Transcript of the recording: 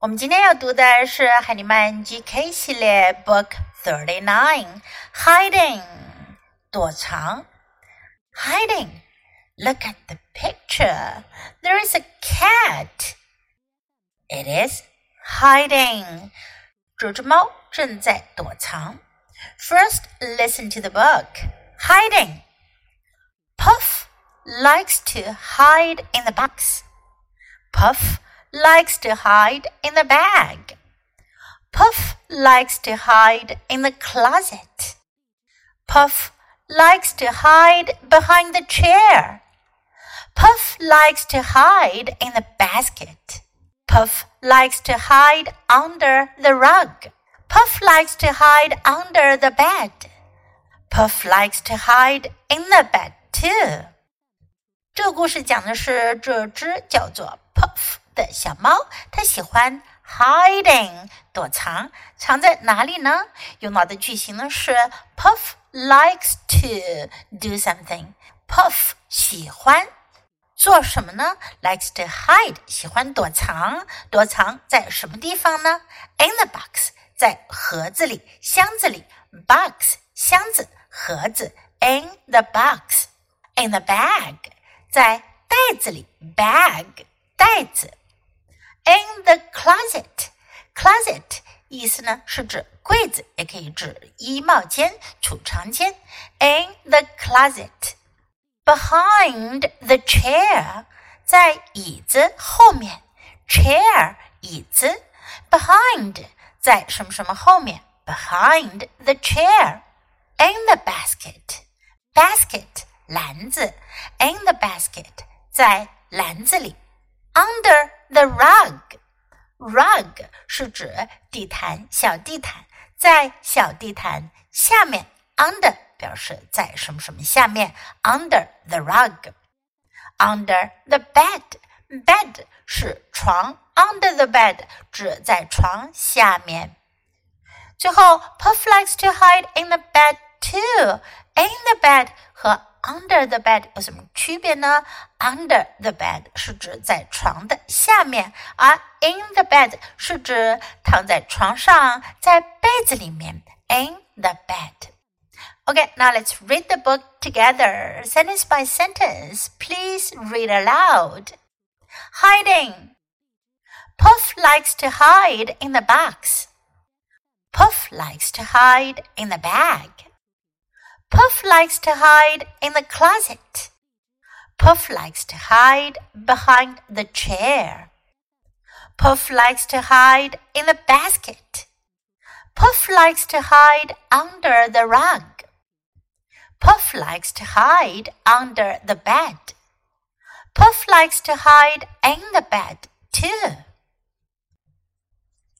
我们今天要读的是海尼曼 GK 系列 Book Thirty Nine Hiding 躲藏 Hiding Look at the picture. There is a cat. It is hiding. 这只猫正在躲藏。First, listen to the book. Hiding. Puff likes to hide in the box. Puff likes to hide in the bag. Puff likes to hide in the closet. Puff likes to hide behind the chair. Puff likes to hide in the basket. Puff likes to hide under the rug. Puff likes to hide under the bed. Puff likes to hide in the bed too. 这个故事讲的是这只叫做 Puff 的小猫，它喜欢 hiding 躲藏，藏在哪里呢？用到的句型呢是 Puff likes to do something。Puff 喜欢做什么呢？likes to hide 喜欢躲藏，躲藏在什么地方呢？In the box 在盒子里、箱子里，box 箱子、盒子，in the box。In the bag 在袋子里，bag 袋子。In the closet, closet 意思呢是指柜子，也可以指衣帽间、储藏间。In the closet, behind the chair 在椅子后面，chair 椅子，behind 在什么什么后面，behind the chair。In the basket, basket 篮子，in the basket 在篮子里。Under the rug, rug 是指地毯、小地毯，在小地毯下面。Under 表示在什么什么下面。Under the rug, under the bed, bed 是床。Under the bed 指在床下面。最后，Puff likes to hide in the bed too. In the bed 和 under the bed 有什么区别呢？Under the bed 是指在床的下面，而 in the bed 是指躺在床上，在被子里面。In the bed. Okay, now let's read the book together, sentence by sentence. Please read aloud. Hiding. Puff likes to hide in the box. Puff likes to hide in the bag. Puff likes to hide in the closet. Puff likes to hide behind the chair. Puff likes to hide in the basket. Puff likes to hide under the rug. Puff likes to hide under the bed. Puff likes to hide in the bed too.